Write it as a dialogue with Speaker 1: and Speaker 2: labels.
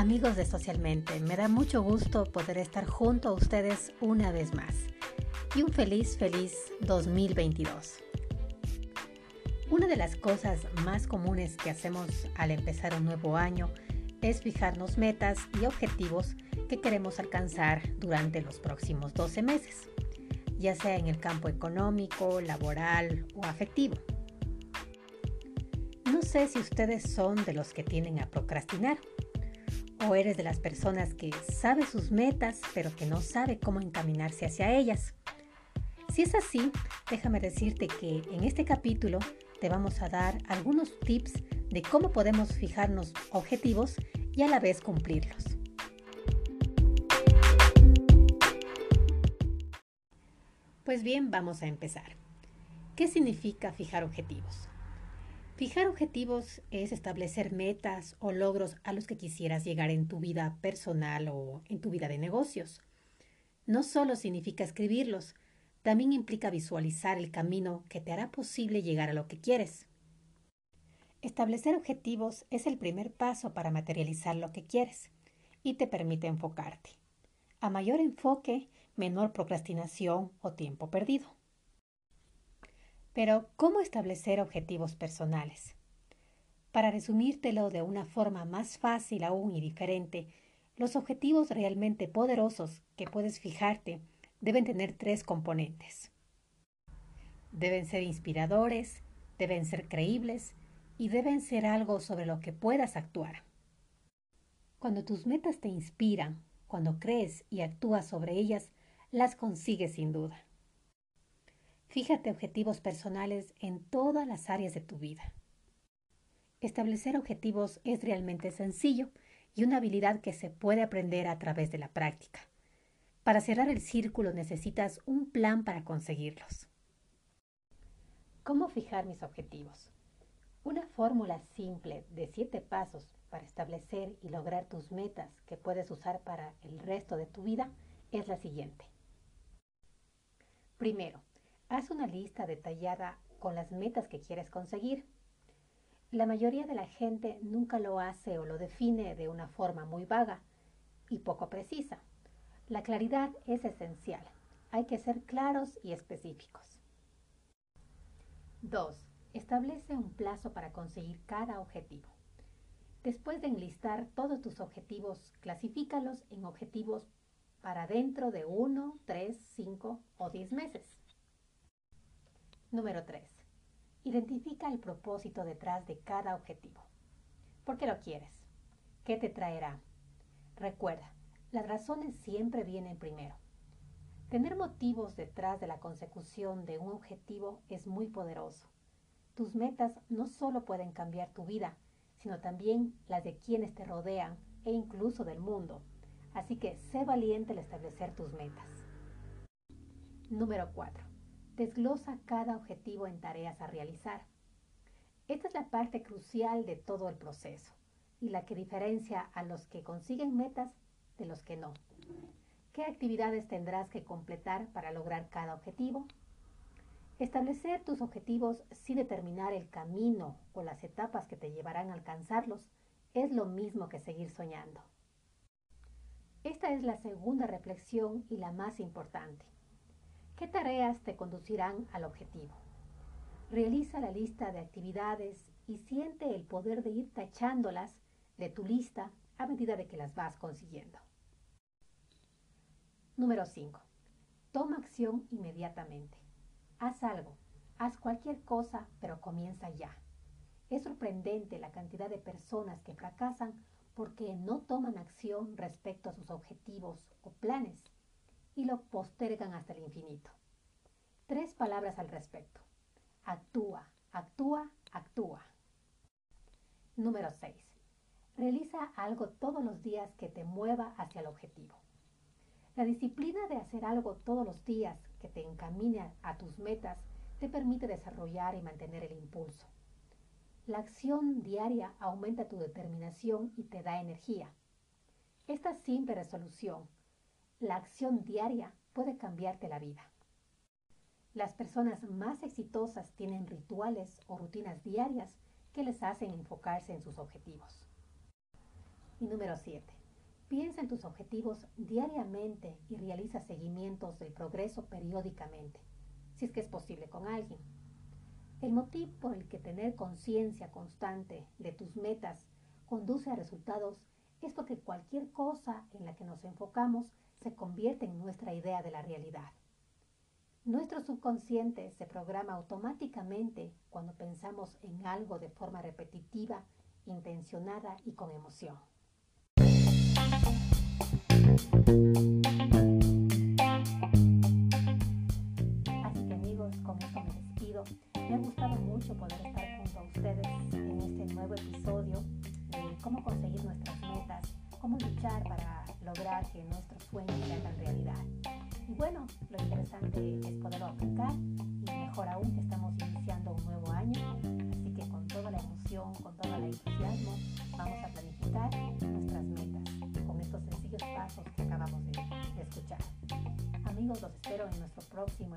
Speaker 1: Amigos de Socialmente, me da mucho gusto poder estar junto a ustedes una vez más. Y un feliz, feliz 2022. Una de las cosas más comunes que hacemos al empezar un nuevo año es fijarnos metas y objetivos que queremos alcanzar durante los próximos 12 meses, ya sea en el campo económico, laboral o afectivo. No sé si ustedes son de los que tienden a procrastinar o eres de las personas que sabe sus metas pero que no sabe cómo encaminarse hacia ellas. Si es así, déjame decirte que en este capítulo te vamos a dar algunos tips de cómo podemos fijarnos objetivos y a la vez cumplirlos. Pues bien, vamos a empezar. ¿Qué significa fijar objetivos? Fijar objetivos es establecer metas o logros a los que quisieras llegar en tu vida personal o en tu vida de negocios. No solo significa escribirlos, también implica visualizar el camino que te hará posible llegar a lo que quieres. Establecer objetivos es el primer paso para materializar lo que quieres y te permite enfocarte. A mayor enfoque, menor procrastinación o tiempo perdido. Pero, ¿cómo establecer objetivos personales? Para resumírtelo de una forma más fácil aún y diferente, los objetivos realmente poderosos que puedes fijarte deben tener tres componentes. Deben ser inspiradores, deben ser creíbles y deben ser algo sobre lo que puedas actuar. Cuando tus metas te inspiran, cuando crees y actúas sobre ellas, las consigues sin duda. Fíjate objetivos personales en todas las áreas de tu vida. Establecer objetivos es realmente sencillo y una habilidad que se puede aprender a través de la práctica. Para cerrar el círculo necesitas un plan para conseguirlos. ¿Cómo fijar mis objetivos? Una fórmula simple de siete pasos para establecer y lograr tus metas que puedes usar para el resto de tu vida es la siguiente. Primero, Haz una lista detallada con las metas que quieres conseguir. La mayoría de la gente nunca lo hace o lo define de una forma muy vaga y poco precisa. La claridad es esencial. Hay que ser claros y específicos. 2. Establece un plazo para conseguir cada objetivo. Después de enlistar todos tus objetivos, clasifícalos en objetivos para dentro de 1, 3, 5 o 10 meses. Número 3. Identifica el propósito detrás de cada objetivo. ¿Por qué lo quieres? ¿Qué te traerá? Recuerda, las razones siempre vienen primero. Tener motivos detrás de la consecución de un objetivo es muy poderoso. Tus metas no solo pueden cambiar tu vida, sino también las de quienes te rodean e incluso del mundo. Así que sé valiente al establecer tus metas. Número 4. Desglosa cada objetivo en tareas a realizar. Esta es la parte crucial de todo el proceso y la que diferencia a los que consiguen metas de los que no. ¿Qué actividades tendrás que completar para lograr cada objetivo? Establecer tus objetivos sin determinar el camino o las etapas que te llevarán a alcanzarlos es lo mismo que seguir soñando. Esta es la segunda reflexión y la más importante. ¿Qué tareas te conducirán al objetivo? Realiza la lista de actividades y siente el poder de ir tachándolas de tu lista a medida de que las vas consiguiendo. Número 5. Toma acción inmediatamente. Haz algo, haz cualquier cosa, pero comienza ya. Es sorprendente la cantidad de personas que fracasan porque no toman acción respecto a sus objetivos o planes y lo postergan hasta el infinito. Tres palabras al respecto. Actúa, actúa, actúa. Número 6. Realiza algo todos los días que te mueva hacia el objetivo. La disciplina de hacer algo todos los días que te encamine a tus metas te permite desarrollar y mantener el impulso. La acción diaria aumenta tu determinación y te da energía. Esta simple resolución la acción diaria puede cambiarte la vida. Las personas más exitosas tienen rituales o rutinas diarias que les hacen enfocarse en sus objetivos. Y número 7. Piensa en tus objetivos diariamente y realiza seguimientos del progreso periódicamente, si es que es posible con alguien. El motivo por el que tener conciencia constante de tus metas conduce a resultados es porque cualquier cosa en la que nos enfocamos se convierte en nuestra idea de la realidad. Nuestro subconsciente se programa automáticamente cuando pensamos en algo de forma repetitiva, intencionada y con emoción. Así que amigos, con esto me despido. Me ha gustado mucho poder estar junto a ustedes en este nuevo episodio de cómo conseguir nuestras metas, cómo luchar para lograr que nuestros sueños se hagan realidad. Y bueno, lo interesante es poderlo aplicar y mejor aún que estamos iniciando un nuevo año. Así que con toda la emoción, con todo el entusiasmo, vamos a planificar nuestras metas con estos sencillos pasos que acabamos de, de escuchar. Amigos, los espero en nuestro próximo